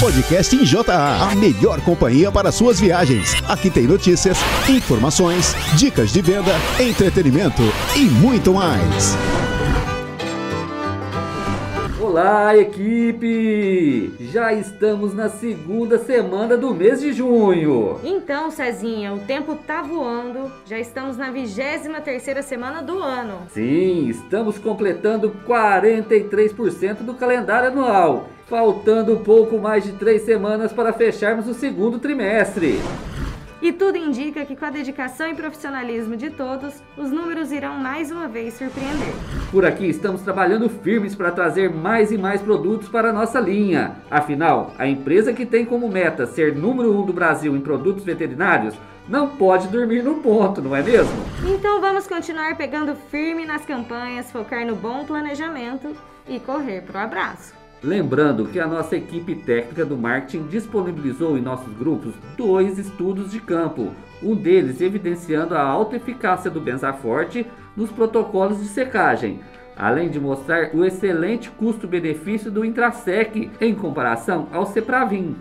Podcast em JA, a melhor companhia para suas viagens. Aqui tem notícias, informações, dicas de venda, entretenimento e muito mais. Olá, equipe! Já estamos na segunda semana do mês de junho. Então, Cezinha, o tempo tá voando. Já estamos na 23 terceira semana do ano. Sim, estamos completando 43% do calendário anual. Faltando pouco mais de três semanas para fecharmos o segundo trimestre. E tudo indica que com a dedicação e profissionalismo de todos, os números irão mais uma vez surpreender. Por aqui estamos trabalhando firmes para trazer mais e mais produtos para a nossa linha. Afinal, a empresa que tem como meta ser número um do Brasil em produtos veterinários não pode dormir no ponto, não é mesmo? Então vamos continuar pegando firme nas campanhas, focar no bom planejamento e correr pro abraço. Lembrando que a nossa equipe técnica do marketing disponibilizou em nossos grupos dois estudos de campo, um deles evidenciando a alta eficácia do Benzaforte nos protocolos de secagem, além de mostrar o excelente custo-benefício do Intrasec em comparação ao Cepravim.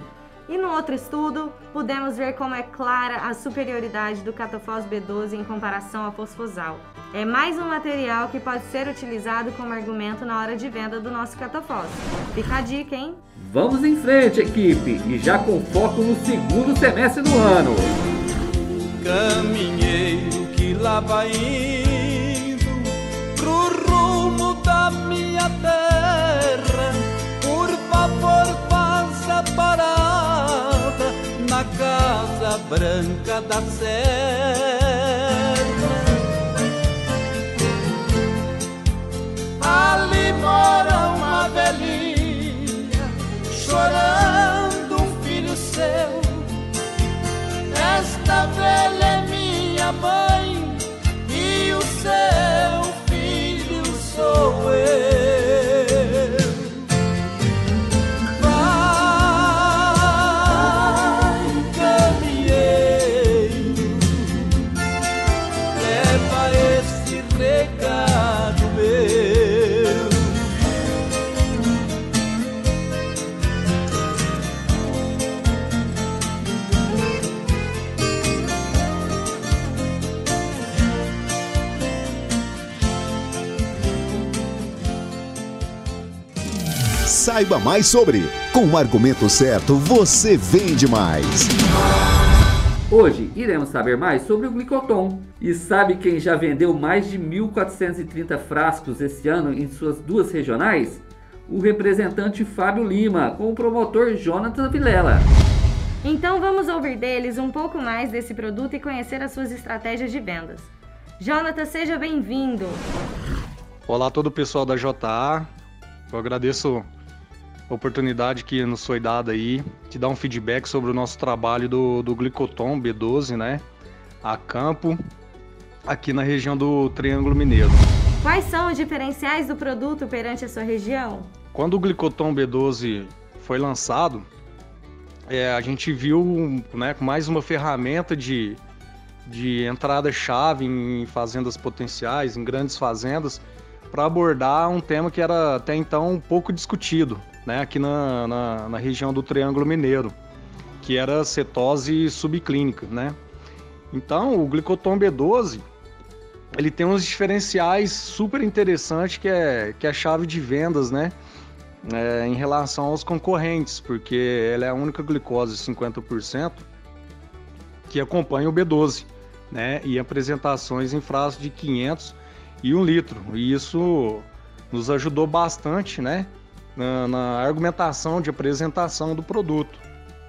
E no outro estudo, pudemos ver como é clara a superioridade do catafós B12 em comparação ao fosfosal. É mais um material que pode ser utilizado como argumento na hora de venda do nosso catafós. Fica a dica, hein? Vamos em frente, equipe, e já com foco no segundo semestre do ano. Caminheiro que lá vai branca da serra. Ali mora uma velhinha chorando um filho seu. Esta velha é minha mãe e o seu filho sou eu. Saiba mais sobre. Com o argumento certo, você vende mais. Hoje iremos saber mais sobre o glicoton. E sabe quem já vendeu mais de 1.430 frascos esse ano em suas duas regionais? O representante Fábio Lima, com o promotor Jonathan Vilela. Então vamos ouvir deles um pouco mais desse produto e conhecer as suas estratégias de vendas. Jonathan, seja bem-vindo! Olá a todo o pessoal da JA. Eu agradeço oportunidade que nos foi dada aí de dar um feedback sobre o nosso trabalho do, do Glicoton B12, né? A campo, aqui na região do Triângulo Mineiro. Quais são os diferenciais do produto perante a sua região? Quando o Glicoton B12 foi lançado, é, a gente viu né, mais uma ferramenta de, de entrada-chave em fazendas potenciais, em grandes fazendas, para abordar um tema que era até então pouco discutido né, aqui na, na, na, região do Triângulo Mineiro, que era cetose subclínica. Né? Então, o glicoton B12 ele tem uns diferenciais super interessantes que é, que é a chave de vendas né, é, em relação aos concorrentes, porque ela é a única glicose 50% que acompanha o B12 né, e apresentações em frascos de 500 e 1 litro. E isso nos ajudou bastante né, na, na argumentação de apresentação do produto.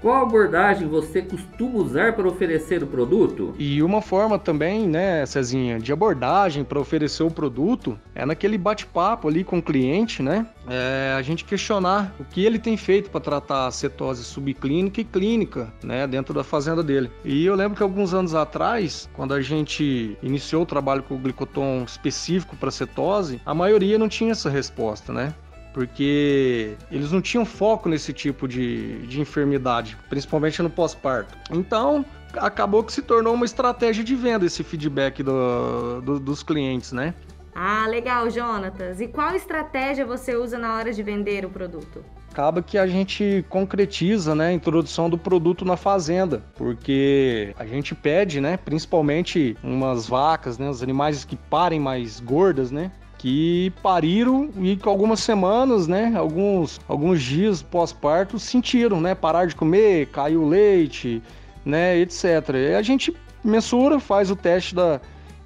Qual abordagem você costuma usar para oferecer o produto? E uma forma também, né, Cezinha, de abordagem para oferecer o produto é naquele bate-papo ali com o cliente, né? É a gente questionar o que ele tem feito para tratar a cetose subclínica e clínica, né, dentro da fazenda dele. E eu lembro que alguns anos atrás, quando a gente iniciou o trabalho com o glicoton específico para cetose, a maioria não tinha essa resposta, né? Porque eles não tinham foco nesse tipo de, de enfermidade, principalmente no pós-parto. Então, acabou que se tornou uma estratégia de venda esse feedback do, do, dos clientes, né? Ah, legal, Jonatas. E qual estratégia você usa na hora de vender o produto? acaba que a gente concretiza né, a introdução do produto na fazenda, porque a gente pede, né, principalmente umas vacas, né, os animais que parem mais gordas, né, que pariram e com algumas semanas, né, alguns, alguns dias pós-parto sentiram, né, parar de comer, caiu o leite, né, etc. E a gente mensura, faz o teste da,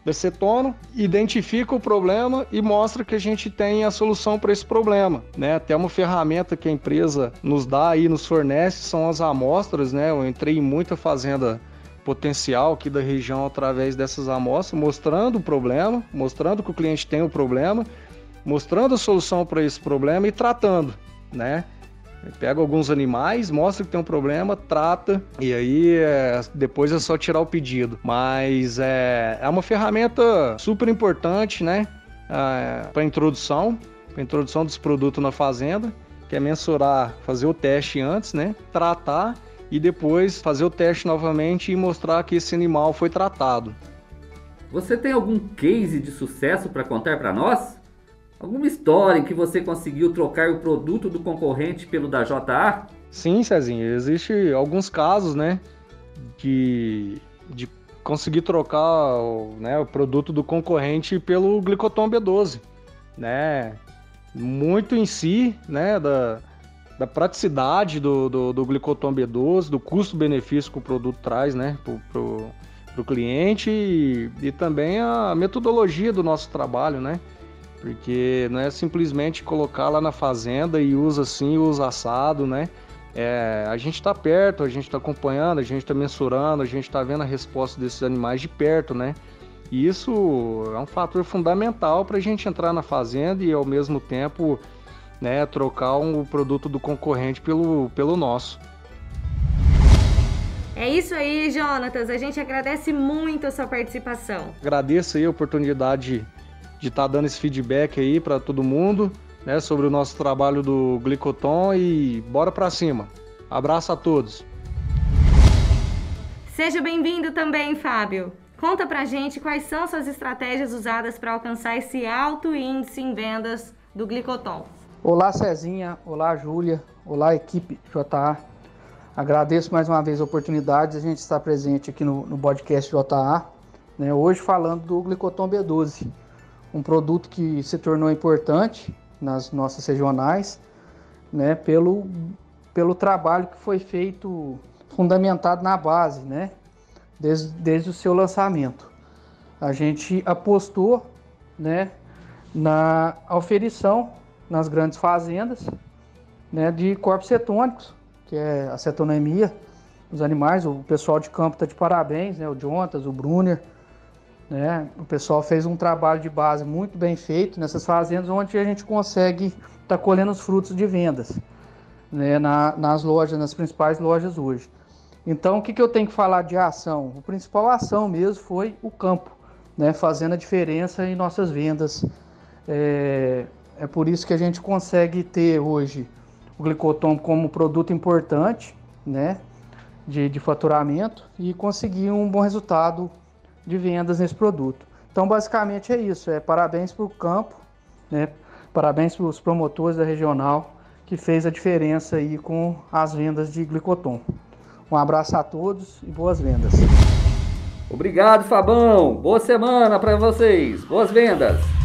da cetona, identifica o problema e mostra que a gente tem a solução para esse problema, né? Até uma ferramenta que a empresa nos dá aí, nos fornece, são as amostras, né? Eu entrei em muita fazenda potencial aqui da região através dessas amostras, mostrando o problema, mostrando que o cliente tem o problema, mostrando a solução para esse problema e tratando, né? Pega alguns animais, mostra que tem um problema, trata e aí é, depois é só tirar o pedido. Mas é, é uma ferramenta super importante, né? É, para introdução, para introdução dos produtos na fazenda, que é mensurar, fazer o teste antes, né? Tratar e depois fazer o teste novamente e mostrar que esse animal foi tratado. Você tem algum case de sucesso para contar para nós? Alguma história em que você conseguiu trocar o produto do concorrente pelo da JA? Sim, Cezinho, existe alguns casos, né, de, de conseguir trocar né, o produto do concorrente pelo glicoton B12, né? Muito em si, né, da, da praticidade do, do, do glicoton B12, do custo-benefício que o produto traz né, para o cliente e, e, também a metodologia do nosso trabalho, né? Porque não é simplesmente colocar lá na fazenda e usa assim, usa assado, né? É, a gente está perto, a gente está acompanhando, a gente está mensurando, a gente está vendo a resposta desses animais de perto, né? E isso é um fator fundamental para a gente entrar na fazenda e ao mesmo tempo né, trocar um produto do concorrente pelo, pelo nosso. É isso aí, Jonatas. A gente agradece muito a sua participação. Agradeço aí a oportunidade de estar tá dando esse feedback aí para todo mundo, né, sobre o nosso trabalho do Glicoton e bora para cima. Abraço a todos. Seja bem-vindo também, Fábio. Conta pra gente quais são suas estratégias usadas para alcançar esse alto índice em vendas do Glicoton. Olá Cezinha, olá Júlia, olá equipe JA. Agradeço mais uma vez a oportunidade de a gente estar presente aqui no, no podcast JA, né, hoje falando do Glicoton B12, um produto que se tornou importante nas nossas regionais, né, pelo, pelo trabalho que foi feito fundamentado na base, né, desde, desde o seu lançamento. A gente apostou né, na auferição nas grandes fazendas né, de corpos cetônicos, que é a cetonemia dos animais. O pessoal de campo está de parabéns, né, o Jontas, o Brunner. Né, o pessoal fez um trabalho de base muito bem feito nessas fazendas, onde a gente consegue estar tá colhendo os frutos de vendas né, na, nas lojas, nas principais lojas hoje. Então, o que, que eu tenho que falar de ação? A principal ação mesmo foi o campo, né, fazendo a diferença em nossas vendas. É, é por isso que a gente consegue ter hoje o glicotom como produto importante, né, de, de faturamento e conseguir um bom resultado de vendas nesse produto. Então, basicamente é isso. É parabéns para o campo, né, parabéns para os promotores da regional que fez a diferença aí com as vendas de glicotom. Um abraço a todos e boas vendas. Obrigado, Fabão. Boa semana para vocês. Boas vendas.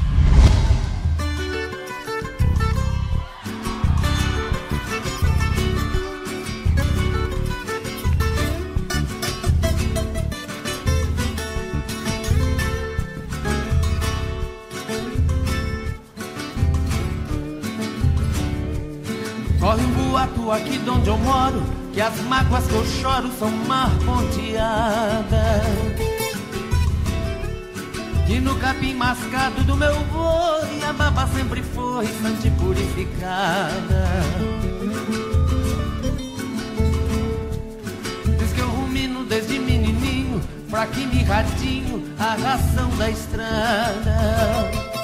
Que as mágoas que eu choro são mar ponteadas E no capim mascado do meu boi A baba sempre foi sante purificada. Diz que eu rumino desde menininho Fraquinho e ratinho A ração da estrada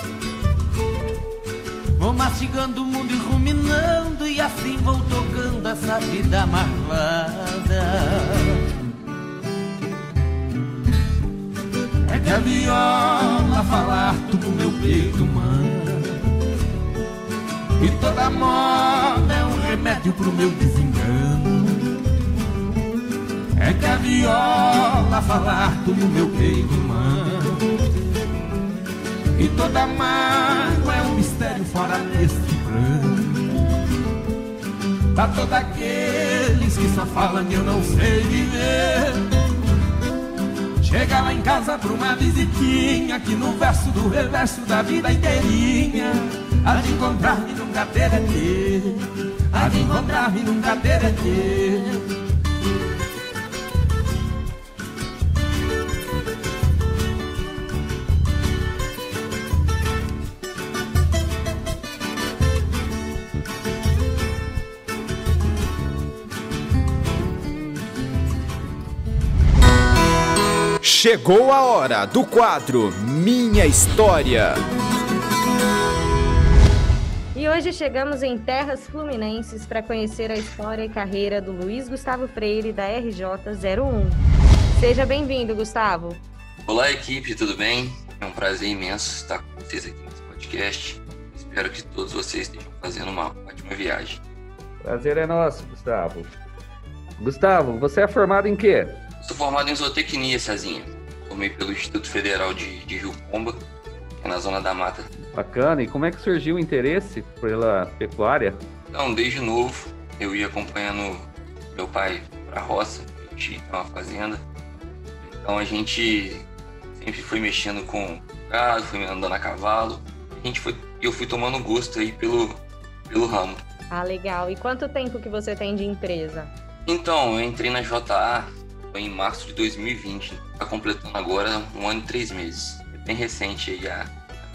Vou mastigando o mundo e ruminando E assim vou tocando essa vida marvada É que a viola fala harto do meu peito, mano E toda moda é um remédio pro meu desengano. É que a viola fala alto no meu peito humano. E toda mágoa é um mistério fora deste plano. Pra todos aqueles que só falam que eu não sei viver. Chega lá em casa pra uma visitinha Que no verso do reverso da vida inteirinha Há de encontrar-me nunca ter é Há de encontrar-me nunca ter é Chegou a hora do quadro Minha História. E hoje chegamos em terras fluminenses para conhecer a história e carreira do Luiz Gustavo Freire da RJ 01. Seja bem-vindo, Gustavo. Olá, equipe, tudo bem? É um prazer imenso estar com vocês aqui nesse podcast. Espero que todos vocês estejam fazendo uma ótima viagem. Prazer é nosso, Gustavo. Gustavo, você é formado em quê? Sou formado em zootecnia, Cezinha. Formei pelo Instituto Federal de, de Rio Pomba, que é na Zona da Mata. Bacana. E como é que surgiu o interesse pela pecuária? Então, desde novo, eu ia acompanhando meu pai para a roça, tem uma fazenda. Então a gente sempre foi mexendo com gado, foi andando a cavalo. A gente foi, eu fui tomando gosto aí pelo, pelo ramo. Ah, legal. E quanto tempo que você tem de empresa? Então, eu entrei na JA foi em março de 2020. Está completando agora um ano e três meses. É bem recente aí a,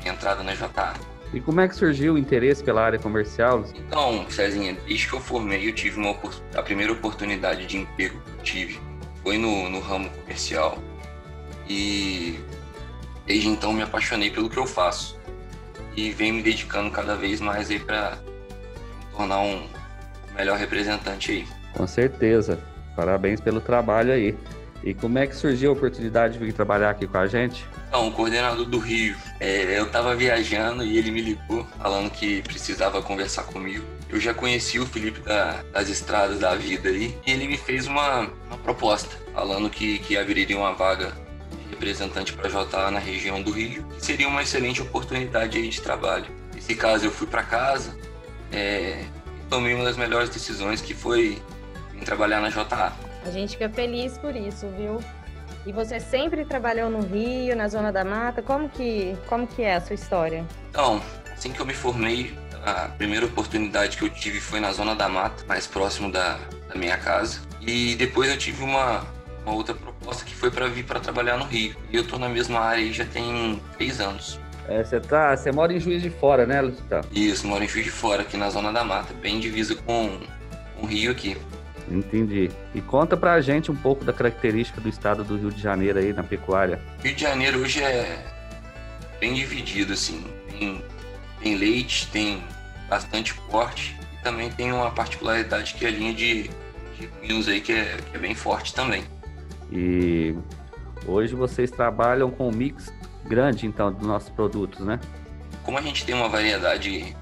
minha entrada na JA. E como é que surgiu o interesse pela área comercial? Então, Cezinha, desde que eu formei, eu tive uma a primeira oportunidade de emprego que eu tive foi no, no ramo comercial. E desde então me apaixonei pelo que eu faço. E venho me dedicando cada vez mais aí para tornar um melhor representante aí. Com certeza. Parabéns pelo trabalho aí. E como é que surgiu a oportunidade de vir trabalhar aqui com a gente? Então, o coordenador do Rio, é, eu estava viajando e ele me ligou falando que precisava conversar comigo. Eu já conheci o Felipe da, das estradas da vida aí e ele me fez uma, uma proposta falando que, que abriria uma vaga de representante para JA na região do Rio, que seria uma excelente oportunidade aí de trabalho. Nesse caso, eu fui para casa é, e tomei uma das melhores decisões que foi trabalhar na JA. A gente fica feliz por isso, viu? E você sempre trabalhou no Rio, na Zona da Mata? Como que, como que é a sua história? Então, assim que eu me formei, a primeira oportunidade que eu tive foi na Zona da Mata, mais próximo da, da minha casa. E depois eu tive uma, uma outra proposta que foi para vir para trabalhar no Rio. E eu tô na mesma área aí já tem três anos. É, você tá, você mora em Juiz de Fora, né, Lucitão? Isso, moro em Juiz de Fora, aqui na Zona da Mata, bem divisa com, com o Rio aqui. Entendi. E conta pra gente um pouco da característica do estado do Rio de Janeiro aí na pecuária. Rio de Janeiro hoje é bem dividido, assim. Tem, tem leite, tem bastante corte e também tem uma particularidade que é a linha de, de vinhos aí que é, que é bem forte também. E hoje vocês trabalham com um mix grande, então, dos nossos produtos, né? Como a gente tem uma variedade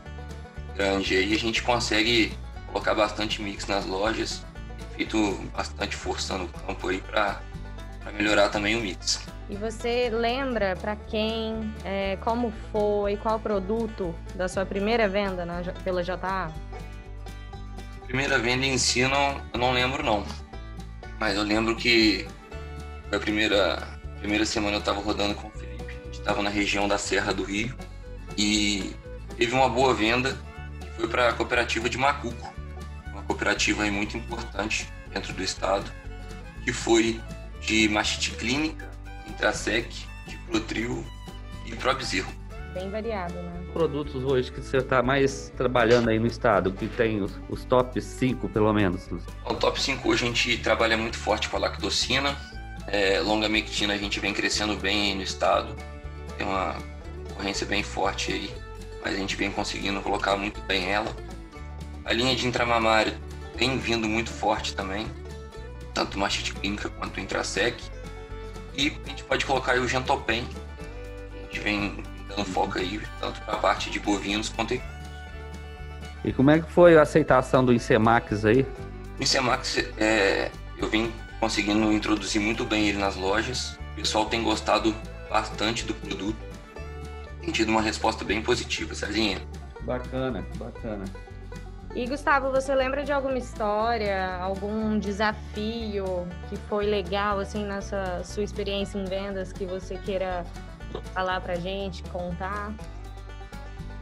grande aí, a gente consegue colocar bastante mix nas lojas feito bastante força no campo aí para melhorar também o mix. E você lembra para quem, é, como foi, qual produto da sua primeira venda na, pela JA? Primeira venda em si não, eu não lembro não, mas eu lembro que a primeira primeira semana eu estava rodando com o Felipe, a gente estava na região da Serra do Rio e teve uma boa venda que foi para a cooperativa de Macuco cooperativa aí muito importante dentro do estado, que foi de mastite clínica, Intrasec, Diclotril e Probzero. Bem variado, né? Produtos hoje que você está mais trabalhando aí no estado, que tem os, os top 5 pelo menos? O top 5 hoje a gente trabalha muito forte com a lactocina, é, longamectina a gente vem crescendo bem aí no estado, tem uma concorrência bem forte aí, mas a gente vem conseguindo colocar muito bem ela. A linha de intramamário tem vindo muito forte também, tanto mastite clínica quanto intrasec. E a gente pode colocar aí o gentopen, a gente vem dando foco aí tanto para a parte de bovinos quanto E como é que foi a aceitação do Incemax aí? O Incemax, é, eu vim conseguindo introduzir muito bem ele nas lojas. O pessoal tem gostado bastante do produto. Tem tido uma resposta bem positiva, Cezinha. Bacana, bacana. E Gustavo, você lembra de alguma história, algum desafio que foi legal assim nessa sua experiência em vendas que você queira falar pra gente, contar?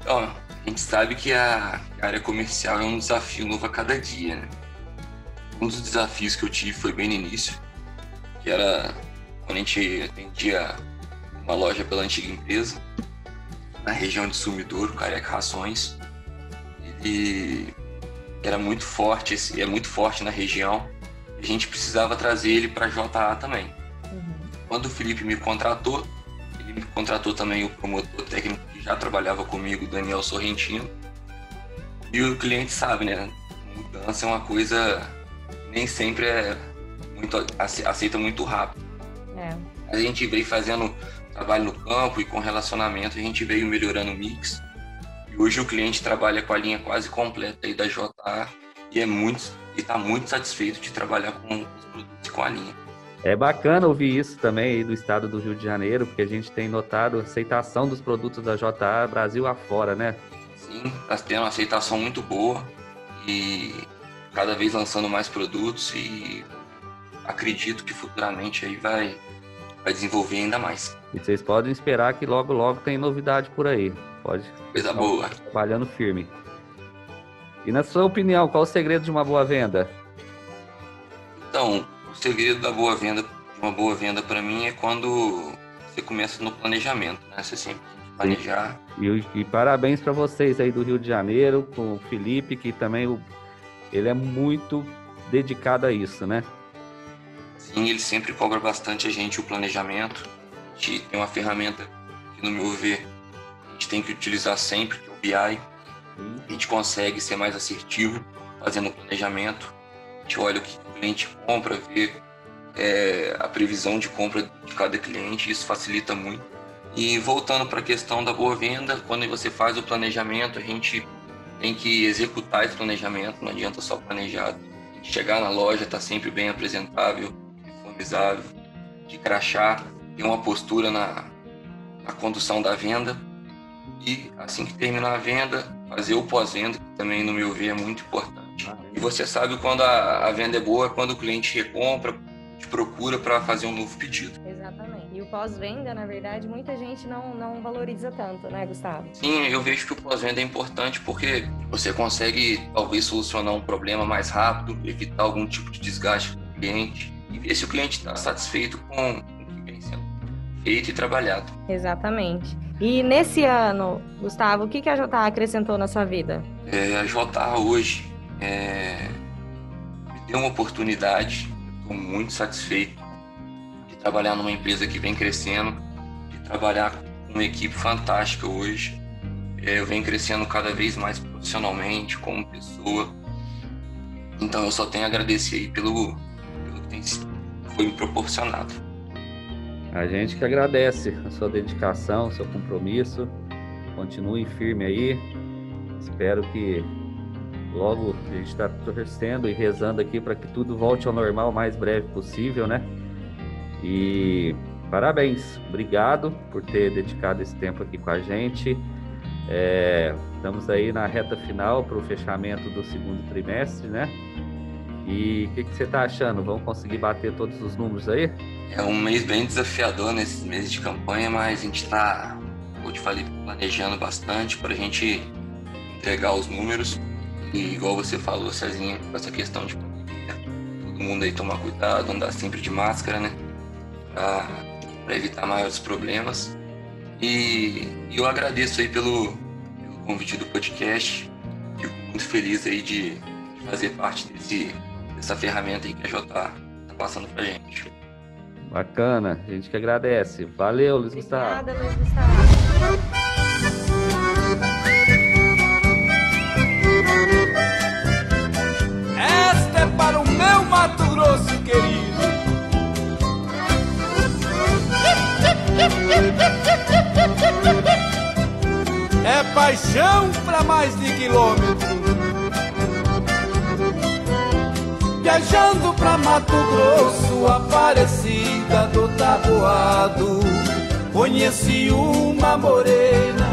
Ó, a gente sabe que a área comercial é um desafio novo a cada dia, né? Um dos desafios que eu tive foi bem no início, que era quando a gente atendia uma loja pela antiga empresa, na região de Sumidouro, Careca Rações. Ele era muito forte, é muito forte na região. A gente precisava trazer ele para JA também. Uhum. Quando o Felipe me contratou, ele me contratou também o promotor técnico que já trabalhava comigo, Daniel Sorrentino. E o cliente sabe, né? Mudança é uma coisa nem sempre é muito aceita muito rápido. É. A gente veio fazendo trabalho no campo e com relacionamento, a gente veio melhorando o mix. E hoje o cliente trabalha com a linha quase completa aí da JA e é muito e está muito satisfeito de trabalhar com os produtos com a linha. É bacana ouvir isso também aí do estado do Rio de Janeiro, porque a gente tem notado a aceitação dos produtos da JA Brasil afora, né? Sim, está tendo uma aceitação muito boa e cada vez lançando mais produtos e acredito que futuramente aí vai, vai desenvolver ainda mais. E vocês podem esperar que logo logo tem novidade por aí. Pode. Coisa boa. Trabalhando firme. E na sua opinião, qual o segredo de uma boa venda? Então, o segredo da boa venda, de uma boa venda para mim é quando você começa no planejamento, né? Você sempre planejar. E, e parabéns para vocês aí do Rio de Janeiro, com o Felipe, que também o, ele é muito dedicado a isso, né? Sim, ele sempre cobra bastante a gente o planejamento. A gente tem uma ferramenta que, no meu ver, gente tem que utilizar sempre, o BI. A gente consegue ser mais assertivo fazendo planejamento. A gente olha o que o cliente compra, vê é, a previsão de compra de cada cliente, isso facilita muito. E voltando para a questão da boa venda, quando você faz o planejamento, a gente tem que executar esse planejamento, não adianta só planejar. Chegar na loja, está sempre bem apresentável, uniformizável, de crachá, ter uma postura na, na condução da venda e assim que terminar a venda, fazer o pós-venda, que também, no meu ver, é muito importante. E você sabe quando a, a venda é boa, quando o cliente recompra, te procura para fazer um novo pedido. Exatamente. E o pós-venda, na verdade, muita gente não, não valoriza tanto, né, Gustavo? Sim, eu vejo que o pós-venda é importante porque você consegue, talvez, solucionar um problema mais rápido, evitar algum tipo de desgaste com o cliente e ver se o cliente está satisfeito com o que vem sendo feito e trabalhado. Exatamente. E nesse ano, Gustavo, o que, a JA acrescentou na sua vida? É, a JA hoje é, me deu uma oportunidade, estou muito satisfeito de trabalhar numa empresa que vem crescendo, de trabalhar com uma equipe fantástica hoje. É, eu venho crescendo cada vez mais profissionalmente, como pessoa. Então eu só tenho a agradecer aí pelo, pelo que tem, foi me proporcionado. A gente que agradece a sua dedicação, o seu compromisso. Continue firme aí. Espero que logo a gente está torcendo e rezando aqui para que tudo volte ao normal o mais breve possível, né? E parabéns, obrigado por ter dedicado esse tempo aqui com a gente. É, estamos aí na reta final para o fechamento do segundo trimestre, né? E o que, que, você está achando? Vamos conseguir bater todos os números aí? É um mês bem desafiador nesses meses de campanha, mas a gente está, como eu te falei, planejando bastante para a gente entregar os números. E igual você falou, Cezinha, com essa questão de pandemia, todo mundo aí tomar cuidado, andar sempre de máscara, né? Para evitar maiores problemas. E, eu agradeço aí pelo, pelo convite do podcast. Fico muito feliz aí de, de fazer parte desse, dessa ferramenta aí que a Jota está passando para gente. Bacana, a gente que agradece. Valeu, Luiz Gustavo. Obrigada, Luiz Gustavo. Esta é para o meu Mato Grosso querido. É paixão pra mais de quilômetro. Viajando pra Mato Grosso apareci Aparecida do Taboado. Conheci uma morena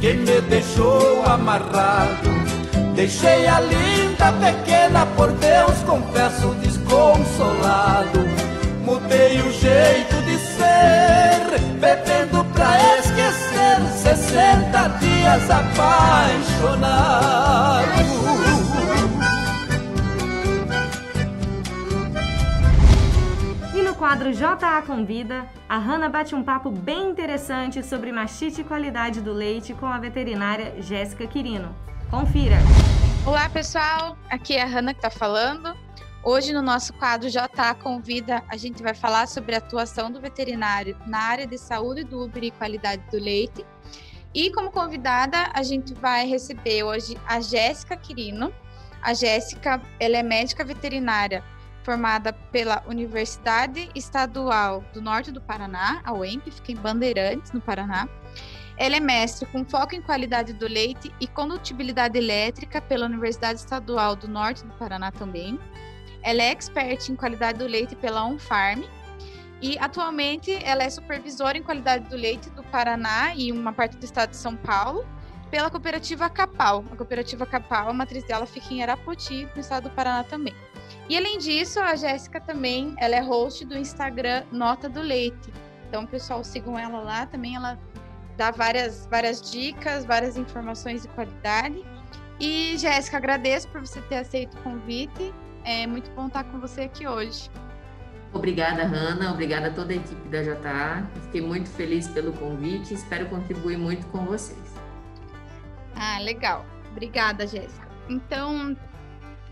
que me deixou amarrado. Deixei a linda pequena, por Deus confesso desconsolado. Mudei o jeito de ser, bebendo pra esquecer. 60 dias apaixonado. Quadro JA Convida, a Hanna bate um papo bem interessante sobre mastite e qualidade do leite com a veterinária Jéssica Quirino. Confira! Olá pessoal, aqui é a Hanna que está falando. Hoje no nosso quadro JA Convida, a gente vai falar sobre a atuação do veterinário na área de saúde do Uber e qualidade do leite. E como convidada, a gente vai receber hoje a Jéssica Quirino. A Jéssica, ela é médica veterinária formada pela Universidade Estadual do Norte do Paraná, a UEMP, fica em Bandeirantes, no Paraná. Ela é mestre com foco em qualidade do leite e condutibilidade elétrica pela Universidade Estadual do Norte do Paraná também. Ela é expert em qualidade do leite pela Unfarm e atualmente ela é supervisora em qualidade do leite do Paraná e uma parte do estado de São Paulo pela cooperativa Capal. A cooperativa Capal, a matriz dela fica em Arapoti, no estado do Paraná também. E além disso, a Jéssica também, ela é host do Instagram Nota do Leite. Então, pessoal, sigam ela lá também, ela dá várias, várias dicas, várias informações de qualidade. E, Jéssica, agradeço por você ter aceito o convite. É muito bom estar com você aqui hoje. Obrigada, Hanna. Obrigada a toda a equipe da JA. Fiquei muito feliz pelo convite. Espero contribuir muito com vocês. Ah, legal. Obrigada, Jéssica. Então,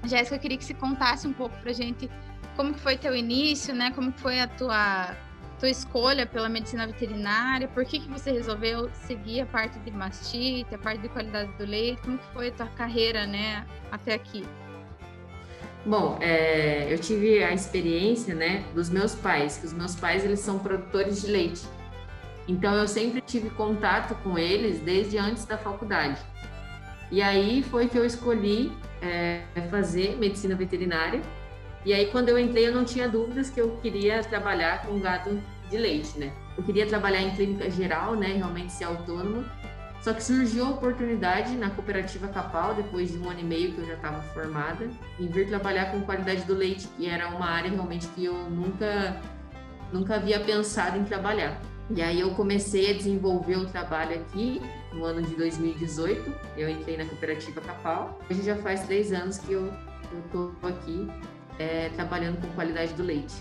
Jéssica, eu queria que você contasse um pouco pra gente como que foi teu início, né? Como que foi a tua, tua escolha pela medicina veterinária? Por que, que você resolveu seguir a parte de mastite, a parte de qualidade do leite? Como que foi a tua carreira, né, até aqui? Bom, é, eu tive a experiência, né, dos meus pais, que os meus pais, eles são produtores de leite. Então, eu sempre tive contato com eles desde antes da faculdade. E aí foi que eu escolhi é, fazer medicina veterinária. E aí, quando eu entrei, eu não tinha dúvidas que eu queria trabalhar com gado de leite, né? Eu queria trabalhar em clínica geral, né? Realmente ser autônomo. Só que surgiu a oportunidade na cooperativa Capal, depois de um ano e meio que eu já estava formada, em vir trabalhar com qualidade do leite, que era uma área realmente que eu nunca, nunca havia pensado em trabalhar. E aí eu comecei a desenvolver o trabalho aqui no ano de 2018. Eu entrei na cooperativa Capal. Hoje já faz três anos que eu estou aqui é, trabalhando com qualidade do leite.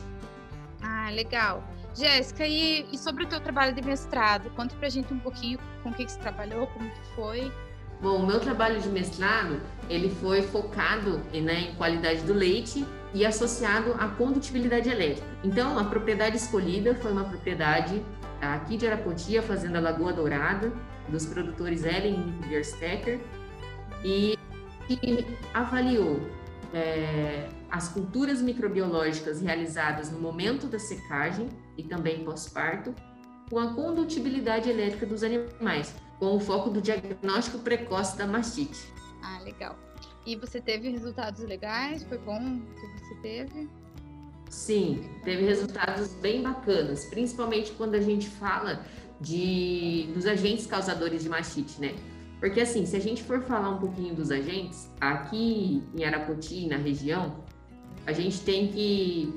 Ah, legal. Jéssica, e, e, sobre o teu trabalho de mestrado? Conta pra gente um pouquinho com o que, que você trabalhou, como que foi. Bom, o meu trabalho de mestrado, ele foi focado né, em qualidade do leite e associado à condutibilidade elétrica. Então, a propriedade escolhida foi uma propriedade aqui de Arapoti, a Fazenda Lagoa Dourada, dos produtores Ellen e Bierstecker, e que avaliou é, as culturas microbiológicas realizadas no momento da secagem e também pós-parto, com a condutibilidade elétrica dos animais, com o foco do diagnóstico precoce da mastite. Ah, legal. E você teve resultados legais? Foi bom que você teve? Sim, teve resultados bem bacanas, principalmente quando a gente fala de dos agentes causadores de mastite, né? Porque assim, se a gente for falar um pouquinho dos agentes, aqui em Arapoti, na região, a gente tem que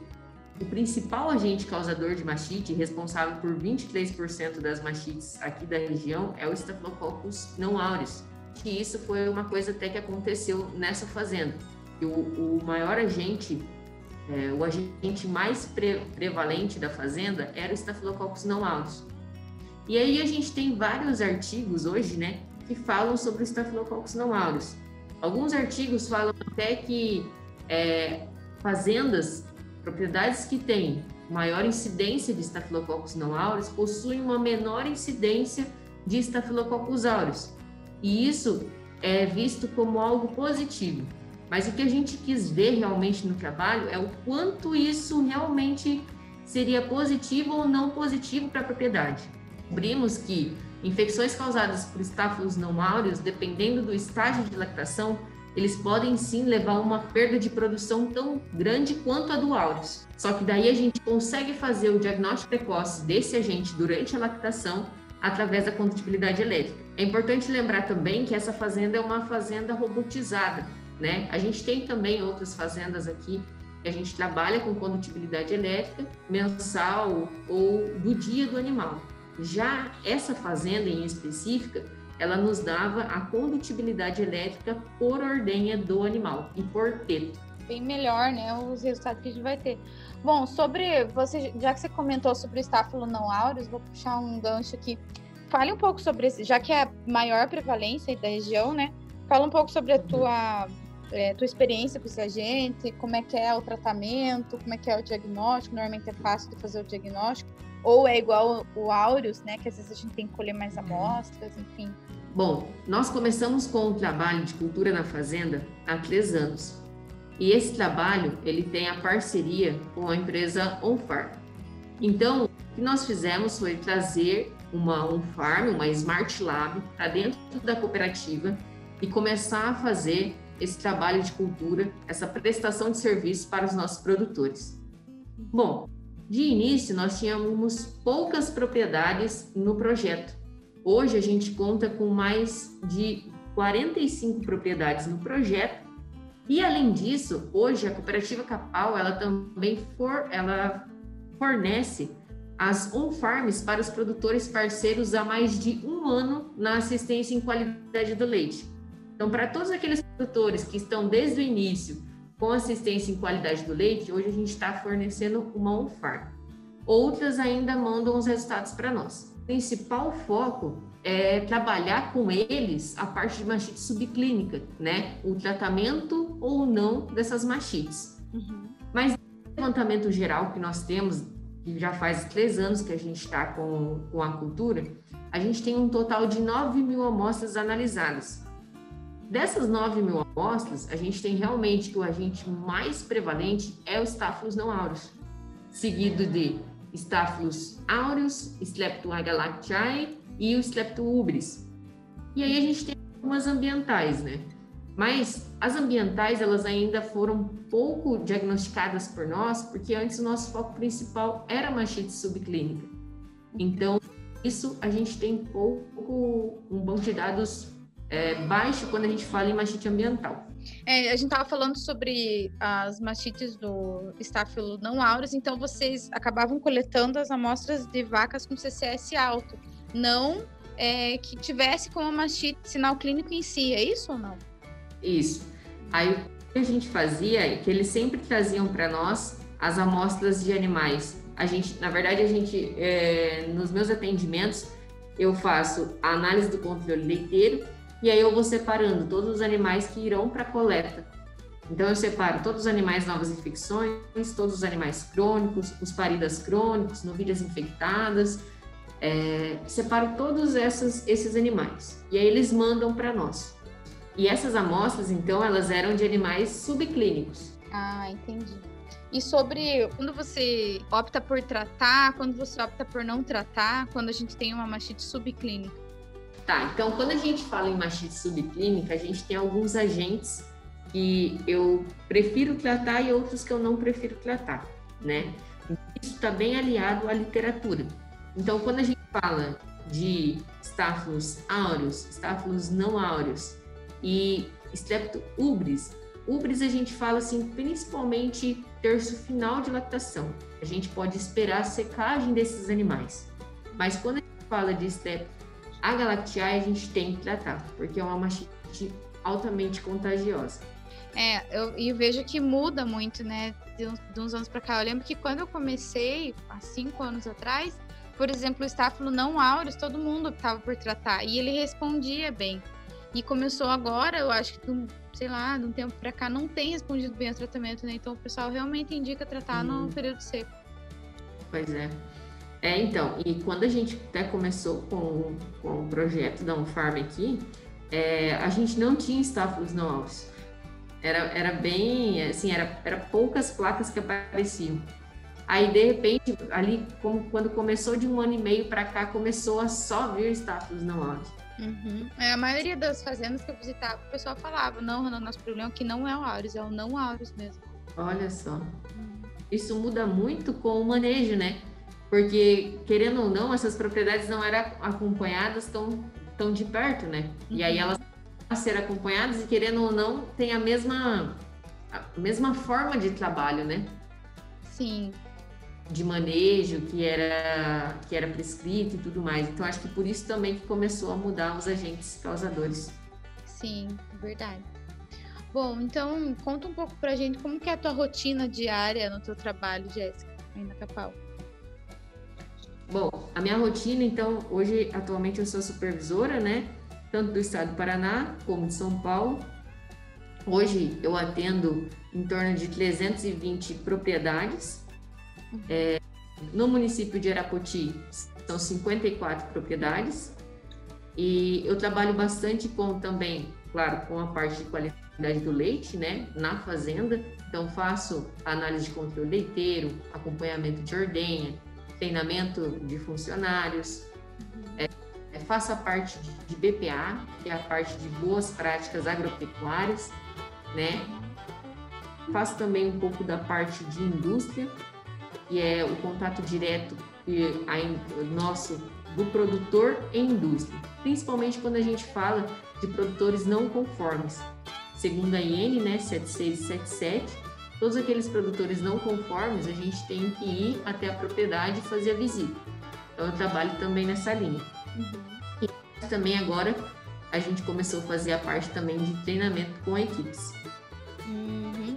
o principal agente causador de mastite, responsável por 23% das mastites aqui da região, é o Staphylococcus não aureus. E isso foi uma coisa até que aconteceu nessa fazenda. O, o maior agente é, o agente mais pre prevalente da fazenda era o Staphylococcus não aureus. E aí a gente tem vários artigos hoje, né, que falam sobre o Staphylococcus não aureus. Alguns artigos falam até que é, fazendas, propriedades que têm maior incidência de Staphylococcus não aureus possuem uma menor incidência de Staphylococcus aureus. E isso é visto como algo positivo. Mas o que a gente quis ver realmente no trabalho é o quanto isso realmente seria positivo ou não positivo para a propriedade. Descobrimos que infecções causadas por estáfilos não áureos, dependendo do estágio de lactação, eles podem sim levar a uma perda de produção tão grande quanto a do aureus. Só que daí a gente consegue fazer o diagnóstico precoce desse agente durante a lactação através da condutibilidade elétrica. É importante lembrar também que essa fazenda é uma fazenda robotizada, né? A gente tem também outras fazendas aqui que a gente trabalha com condutibilidade elétrica mensal ou do dia do animal. Já essa fazenda em específica, ela nos dava a condutibilidade elétrica por ordenha do animal e por teto. Bem melhor, né, os resultados que a gente vai ter. Bom, sobre você, já que você comentou sobre o estáfilo não áureos, vou puxar um gancho aqui. Fale um pouco sobre esse, já que é a maior prevalência da região, né? Fala um pouco sobre a tua, é, tua experiência com esse agente, como é que é o tratamento, como é que é o diagnóstico. Normalmente é fácil de fazer o diagnóstico, ou é igual o áureos, né? Que às vezes a gente tem que colher mais amostras, enfim. Bom, nós começamos com o trabalho de cultura na fazenda há três anos. E esse trabalho, ele tem a parceria com a empresa OnFarm. Então, o que nós fizemos foi trazer uma OnFarm, uma Smart Lab, para dentro da cooperativa e começar a fazer esse trabalho de cultura, essa prestação de serviço para os nossos produtores. Bom, de início nós tínhamos poucas propriedades no projeto. Hoje a gente conta com mais de 45 propriedades no projeto e além disso, hoje a cooperativa Capal, ela também for, ela fornece as on-farms para os produtores parceiros há mais de um ano na assistência em qualidade do leite. Então, para todos aqueles produtores que estão desde o início com assistência em qualidade do leite, hoje a gente está fornecendo uma on-farm. Outras ainda mandam os resultados para nós. O principal foco é, trabalhar com eles a parte de mastite subclínica, né? O tratamento ou não dessas mastites. Uhum. Mas o levantamento geral que nós temos, que já faz três anos que a gente está com, com a cultura, a gente tem um total de 9 mil amostras analisadas. Dessas 9 mil amostras, a gente tem realmente que o agente mais prevalente é o Staphylos não aureus, seguido de Staphylos aureus, Streptoagalactiae e o Streptobris. E aí a gente tem algumas ambientais, né? Mas as ambientais, elas ainda foram pouco diagnosticadas por nós, porque antes o nosso foco principal era machite subclínica. Então, isso a gente tem pouco, um banco de dados é, baixo quando a gente fala em machite ambiental. É, a gente estava falando sobre as mastites do estáfilo não aureus, então vocês acabavam coletando as amostras de vacas com CCS alto não é, que tivesse como mastite sinal clínico em si, é isso ou não? Isso. Aí o que a gente fazia é que eles sempre traziam para nós as amostras de animais. A gente, na verdade, a gente, é, nos meus atendimentos, eu faço a análise do controle leiteiro e aí eu vou separando todos os animais que irão para coleta. Então eu separo todos os animais novas infecções, todos os animais crônicos, os paridas crônicos, novilhas infectadas, é, separo todos essas, esses animais e aí eles mandam para nós. E essas amostras, então, elas eram de animais subclínicos. Ah, entendi. E sobre quando você opta por tratar, quando você opta por não tratar, quando a gente tem uma mastite subclínica? Tá, então quando a gente fala em mastite subclínica, a gente tem alguns agentes que eu prefiro tratar e outros que eu não prefiro tratar, né? Isso está bem aliado à literatura. Então, quando a gente fala de estáfilos áureos, estáfilos não áureos e Strepto ubris, ubris a gente fala assim, principalmente terço final de lactação. A gente pode esperar a secagem desses animais. Mas quando a gente fala de Strepto agalactiae, a gente tem que tratar, porque é uma mastite altamente contagiosa. É, eu, eu vejo que muda muito, né, de uns, de uns anos para cá. Eu lembro que quando eu comecei, há cinco anos atrás, por exemplo, o estáfilo não áureos, todo mundo estava por tratar e ele respondia bem. E começou agora, eu acho que, sei lá, de um tempo para cá, não tem respondido bem ao tratamento, né? Então o pessoal realmente indica tratar hum. no período seco. Pois é. É, então, e quando a gente até começou com, com o projeto da Unfarm aqui, é, a gente não tinha estáfilos áureos. Era, era bem, assim, era, era poucas placas que apareciam. Aí, de repente, ali, como, quando começou de um ano e meio para cá, começou a só vir status não áureos. Uhum. É, a maioria das fazendas que eu visitava, o pessoal falava, não, o nosso problema é que não é o Aureus, é o não Aureus mesmo. Olha só. Isso muda muito com o manejo, né? Porque, querendo ou não, essas propriedades não eram acompanhadas tão, tão de perto, né? Uhum. E aí uhum. elas a ser acompanhadas e, querendo ou não, tem a mesma, a mesma forma de trabalho, né? Sim. De manejo que era, que era prescrito e tudo mais. Então, acho que por isso também que começou a mudar os agentes causadores. Sim, verdade. Bom, então conta um pouco pra gente como que é a tua rotina diária no teu trabalho, Jéssica, aí na Capal. Bom, a minha rotina, então, hoje, atualmente eu sou supervisora, né? Tanto do estado do Paraná como de São Paulo. Hoje eu atendo em torno de 320 propriedades. É, no município de Arapoti são 54 propriedades. E eu trabalho bastante com também, claro, com a parte de qualidade do leite, né, na fazenda. Então faço análise de controle leiteiro, acompanhamento de ordenha, treinamento de funcionários, é, é, faço a parte de, de BPA, que é a parte de boas práticas agropecuárias, né? Faço também um pouco da parte de indústria, que é o contato direto a, nosso do produtor e indústria, principalmente quando a gente fala de produtores não conformes. Segundo a IN, né, 7677, todos aqueles produtores não conformes, a gente tem que ir até a propriedade e fazer a visita. Então, eu trabalho também nessa linha. Uhum. E também agora a gente começou a fazer a parte também de treinamento com equipes. Uhum.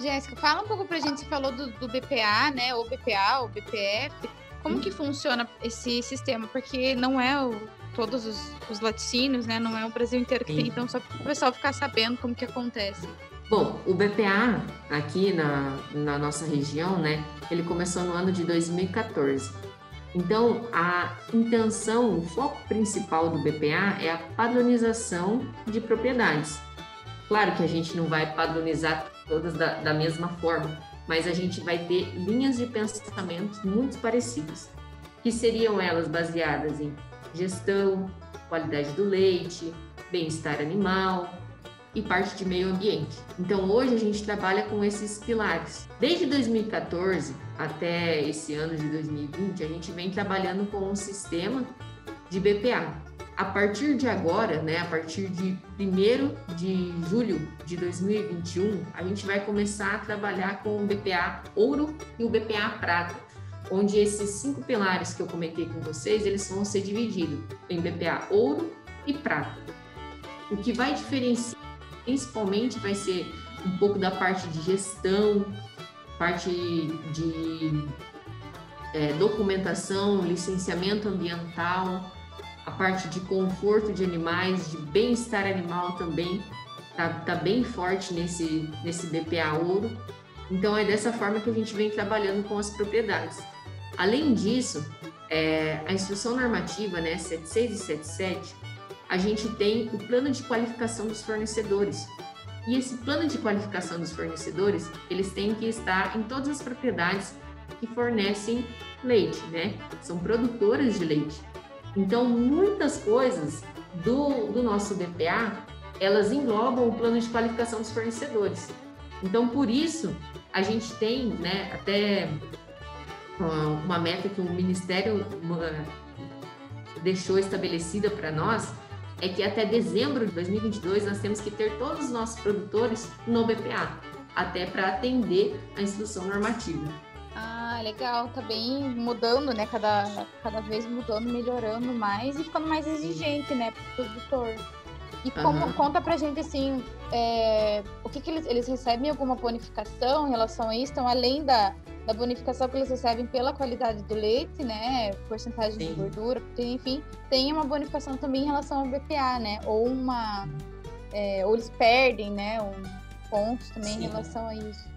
Jéssica, fala um pouco pra gente, você falou do, do BPA, né, ou BPA, ou BPF, como uhum. que funciona esse sistema? Porque não é o, todos os, os laticínios, né, não é o Brasil inteiro que Sim. tem, então só para o pessoal ficar sabendo como que acontece. Bom, o BPA aqui na, na nossa região, né, ele começou no ano de 2014. Então, a intenção, o foco principal do BPA é a padronização de propriedades. Claro que a gente não vai padronizar todas da, da mesma forma, mas a gente vai ter linhas de pensamento muito parecidas, que seriam elas baseadas em gestão, qualidade do leite, bem-estar animal, e parte de meio ambiente. Então hoje a gente trabalha com esses pilares. Desde 2014 até esse ano de 2020, a gente vem trabalhando com um sistema de BPA. A partir de agora, né, a partir de 1 de julho de 2021, a gente vai começar a trabalhar com o BPA ouro e o BPA prata, onde esses cinco pilares que eu comentei com vocês, eles vão ser divididos em BPA ouro e prata. O que vai diferenciar principalmente vai ser um pouco da parte de gestão, parte de é, documentação, licenciamento ambiental, a parte de conforto de animais, de bem-estar animal também, tá, tá bem forte nesse, nesse BPA ouro. Então é dessa forma que a gente vem trabalhando com as propriedades. Além disso, é, a instrução normativa, né, 76 e 77, a gente tem o plano de qualificação dos fornecedores. E esse plano de qualificação dos fornecedores, eles têm que estar em todas as propriedades que fornecem leite, né? São produtoras de leite. Então, muitas coisas do, do nosso BPA, elas englobam o plano de qualificação dos fornecedores. Então, por isso, a gente tem, né, até uma meta que o Ministério deixou estabelecida para nós, é que até dezembro de 2022 nós temos que ter todos os nossos produtores no BPA, até para atender a instrução normativa. Ah, legal, tá bem mudando, né? Cada, cada vez mudando, melhorando mais e ficando mais exigente, né, para o produtor. E como, uhum. conta pra gente assim, é, o que, que eles, eles recebem alguma bonificação em relação a isso? Então, além da, da bonificação que eles recebem pela qualidade do leite, né? Porcentagem Sim. de gordura, enfim, tem uma bonificação também em relação ao BPA, né? Ou uma. É, ou eles perdem, né? Um, pontos também Sim. em relação a isso.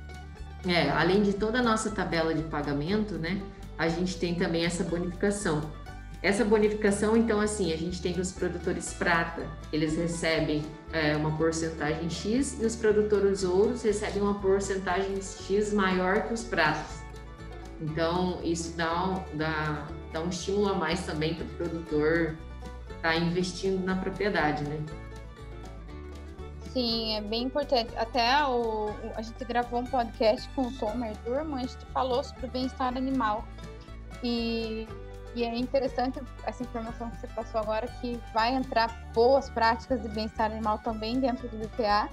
É, além de toda a nossa tabela de pagamento, né? A gente tem também essa bonificação. Essa bonificação, então, assim, a gente tem os produtores prata, eles recebem é, uma porcentagem X e os produtores ouros recebem uma porcentagem X maior que os pratas. Então, isso dá, dá, dá um estímulo a mais também para o produtor tá investindo na propriedade, né? Sim, é bem importante. Até o, a gente gravou um podcast com o Tomer Durman, a gente falou sobre o bem-estar animal. E, e é interessante essa informação que você passou agora, que vai entrar boas práticas de bem-estar animal também dentro do BPA,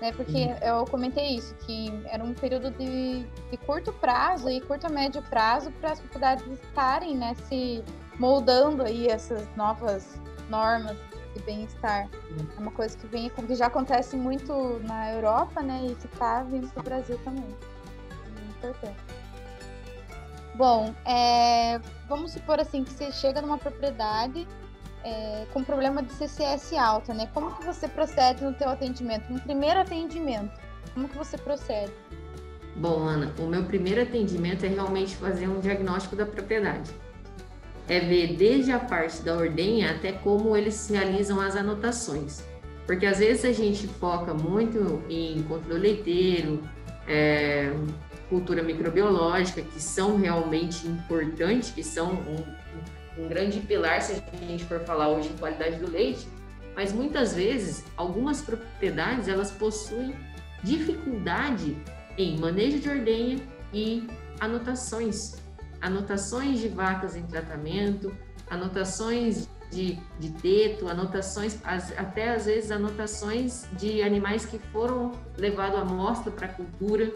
né? Porque uhum. eu comentei isso, que era um período de, de curto prazo e curto a médio prazo para as propriedades estarem né, se moldando aí essas novas normas de bem-estar. É uma coisa que vem que já acontece muito na Europa, né? E que está vindo para o Brasil também. É importante. Bom, é, vamos supor assim que você chega numa propriedade é, com problema de CCS alta, né? Como que você procede no teu atendimento? No primeiro atendimento, como que você procede? Bom, Ana, o meu primeiro atendimento é realmente fazer um diagnóstico da propriedade é ver desde a parte da ordenha até como eles realizam as anotações. Porque às vezes a gente foca muito em controle leiteiro, é, cultura microbiológica, que são realmente importantes, que são um, um grande pilar se a gente for falar hoje em qualidade do leite, mas muitas vezes algumas propriedades elas possuem dificuldade em manejo de ordenha e anotações. Anotações de vacas em tratamento, anotações de, de teto, anotações, as, até às vezes anotações de animais que foram levados à mostra para cultura,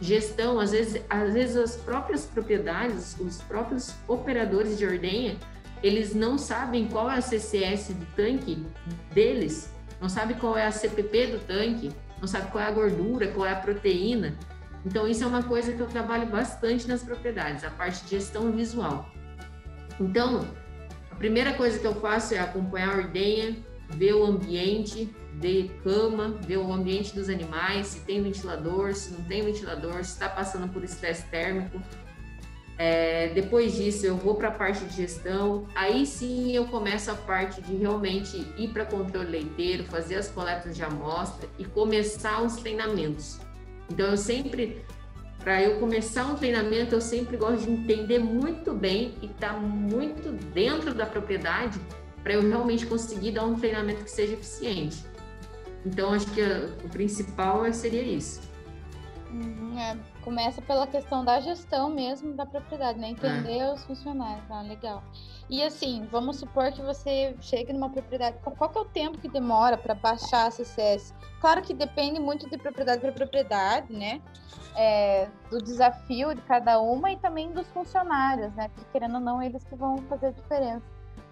gestão, às vezes, às vezes as próprias propriedades, os próprios operadores de ordenha, eles não sabem qual é a CCS do tanque deles, não sabem qual é a CPP do tanque, não sabem qual é a gordura, qual é a proteína. Então, isso é uma coisa que eu trabalho bastante nas propriedades, a parte de gestão visual. Então, a primeira coisa que eu faço é acompanhar a ordenha, ver o ambiente de cama, ver o ambiente dos animais, se tem ventilador, se não tem ventilador, se está passando por estresse térmico. É, depois disso, eu vou para a parte de gestão. Aí sim eu começo a parte de realmente ir para controle leiteiro, fazer as coletas de amostra e começar os treinamentos. Então eu sempre, para eu começar um treinamento, eu sempre gosto de entender muito bem e estar tá muito dentro da propriedade para eu realmente conseguir dar um treinamento que seja eficiente. Então acho que a, o principal seria isso. Uhum, é, começa pela questão da gestão mesmo da propriedade, né? Entender é. os funcionários, ah, legal. E assim, vamos supor que você chegue numa propriedade, qual que é o tempo que demora para baixar a CCS? Claro que depende muito de propriedade para propriedade, né? É, do desafio de cada uma e também dos funcionários, né? Porque querendo ou não, eles que vão fazer a diferença.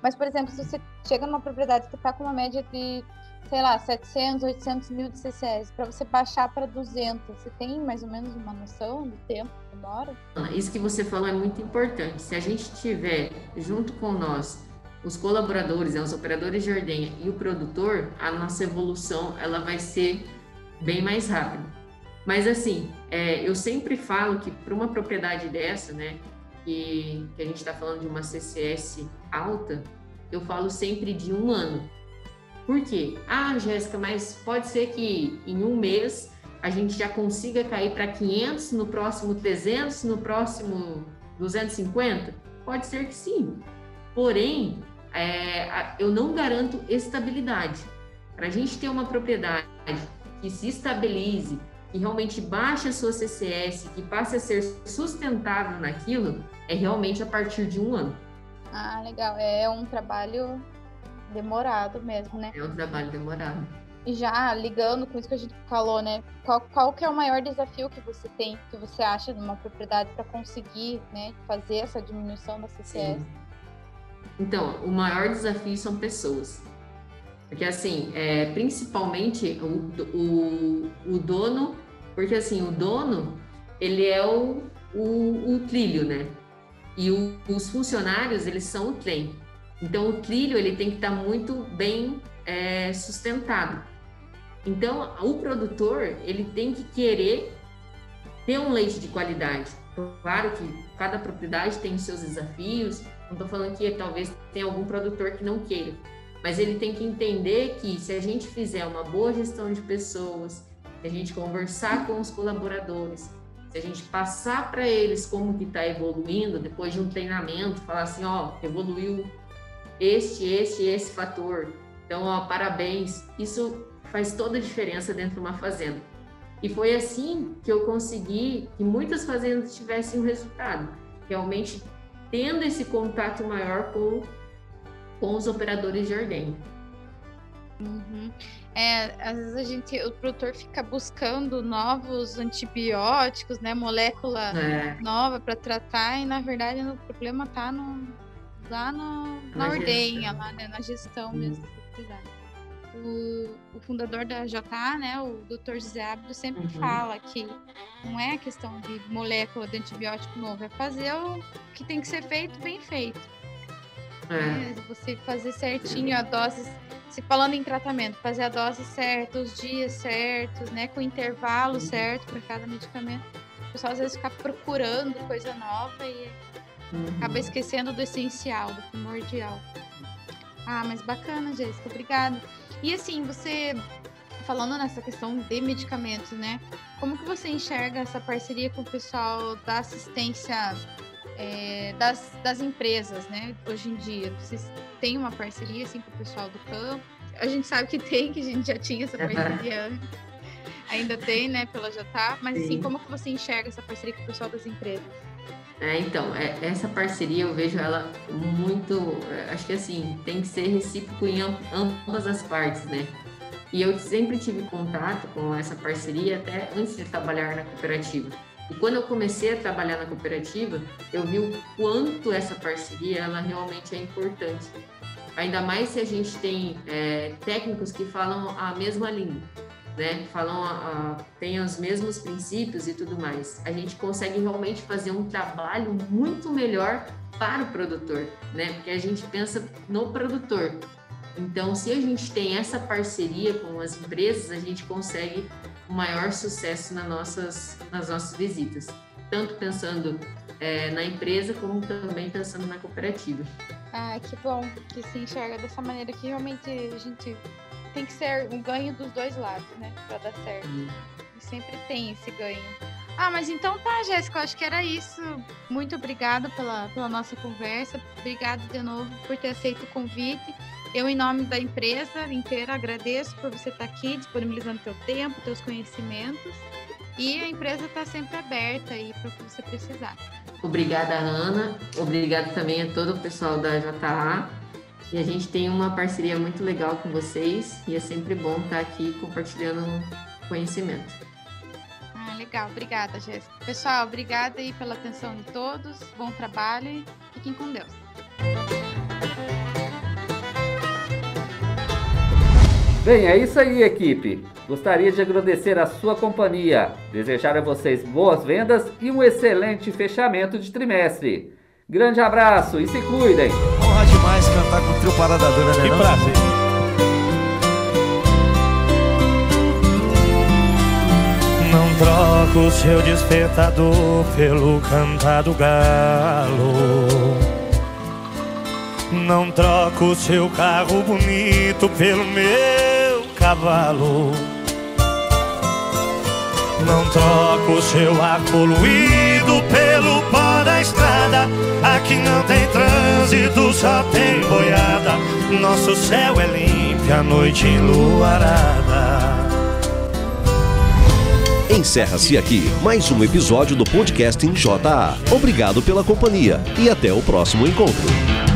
Mas, por exemplo, se você chega numa propriedade que está com uma média de sei lá, 700, 800 mil de CCS, para você baixar para 200, você tem mais ou menos uma noção do tempo que demora? Isso que você falou é muito importante. Se a gente tiver junto com nós os colaboradores, né, os operadores de ordenha e o produtor, a nossa evolução ela vai ser bem mais rápida. Mas assim, é, eu sempre falo que para uma propriedade dessa, né, que, que a gente está falando de uma CCS alta, eu falo sempre de um ano por quê? Ah, Jéssica, mas pode ser que em um mês a gente já consiga cair para 500, no próximo 300, no próximo 250? Pode ser que sim. Porém, é, eu não garanto estabilidade. Para a gente ter uma propriedade que se estabilize, que realmente baixe a sua CCS, que passe a ser sustentável naquilo, é realmente a partir de um ano. Ah, legal. É um trabalho demorado mesmo, né? É um trabalho demorado. E já ligando com isso que a gente falou, né? Qual, qual que é o maior desafio que você tem, que você acha numa propriedade para conseguir, né, fazer essa diminuição da CCS? Sim. Então, o maior desafio são pessoas. Porque, assim, é, principalmente o, o, o dono, porque, assim, o dono, ele é o, o, o trilho, né? E o, os funcionários, eles são o trem. Então, o trilho ele tem que estar muito bem é, sustentado. Então, o produtor ele tem que querer ter um leite de qualidade. Claro que cada propriedade tem os seus desafios. Não estou falando que talvez tenha algum produtor que não queira, mas ele tem que entender que se a gente fizer uma boa gestão de pessoas, se a gente conversar com os colaboradores, se a gente passar para eles como que está evoluindo depois de um treinamento, falar assim, ó, evoluiu este, este, esse fator. Então, ó, parabéns. Isso faz toda a diferença dentro de uma fazenda. E foi assim que eu consegui que muitas fazendas tivessem um resultado, realmente tendo esse contato maior com, com os operadores de ordem. Uhum. É, às vezes a gente, o produtor fica buscando novos antibióticos, né, molécula é. nova para tratar e na verdade o problema está no, lá no, na, na ordenha, lá né, na gestão uhum. mesmo. O, o, fundador da JA, né, o Dr. José Abdo, sempre uhum. fala que não é questão de molécula de antibiótico novo, é fazer o que tem que ser feito bem feito. É. É, você fazer certinho a dose se falando em tratamento, fazer a dose certa, os dias certos, né, com o intervalo uhum. certo para cada medicamento. O pessoal às vezes fica procurando coisa nova e. acaba esquecendo do essencial, do primordial. Ah, mas bacana, Jéssica, obrigada. E assim, você falando nessa questão de medicamentos, né? Como que você enxerga essa parceria com o pessoal da assistência é, das, das empresas, né? Hoje em dia, vocês têm uma parceria assim com o pessoal do campo? A gente sabe que tem, que a gente já tinha essa parceria uhum. Ainda tem, né, pela JA, mas assim, Sim. assim, como que você enxerga essa parceria com o pessoal das empresas? É, então, é, essa parceria eu vejo ela muito, é, acho que assim, tem que ser recíproco em ambas as partes, né? E eu sempre tive contato com essa parceria até antes de trabalhar na cooperativa. E quando eu comecei a trabalhar na cooperativa, eu vi o quanto essa parceria ela realmente é importante. Ainda mais se a gente tem é, técnicos que falam a mesma língua, né? Falam, a, tem os mesmos princípios e tudo mais. A gente consegue realmente fazer um trabalho muito melhor para o produtor, né? Porque a gente pensa no produtor. Então, se a gente tem essa parceria com as empresas, a gente consegue o maior sucesso nas nossas, nas nossas visitas, tanto pensando é, na empresa como também pensando na cooperativa. Ah, que bom que se enxerga dessa maneira que realmente a gente tem que ser um ganho dos dois lados, né, para dar certo. Hum. E sempre tem esse ganho. Ah, mas então tá, Jéssica, acho que era isso. Muito obrigada pela, pela nossa conversa. Obrigada de novo por ter aceito o convite. Eu, em nome da empresa inteira, agradeço por você estar aqui, disponibilizando teu tempo, teus conhecimentos. E a empresa está sempre aberta aí para o que você precisar. Obrigada, Ana. Obrigada também a todo o pessoal da JA. E a gente tem uma parceria muito legal com vocês e é sempre bom estar aqui compartilhando conhecimento. Ah, legal. Obrigada, Jéssica. Pessoal, obrigada aí pela atenção de todos. Bom trabalho e fiquem com Deus. Bem, é isso aí, equipe. Gostaria de agradecer a sua companhia, desejar a vocês boas vendas e um excelente fechamento de trimestre. Grande abraço e se cuidem. Demais cantar com o trio Parada Dura, né? Que não? prazer. Não troco o seu despertador pelo cantar do galo. Não troco o seu carro bonito pelo meu cavalo. Não troco o seu ar poluído pelo da estrada. Aqui não tem trânsito, só tem boiada. Nosso céu é limpo, a noite enluarada. Encerra-se aqui mais um episódio do podcast em JA. Obrigado pela companhia e até o próximo encontro.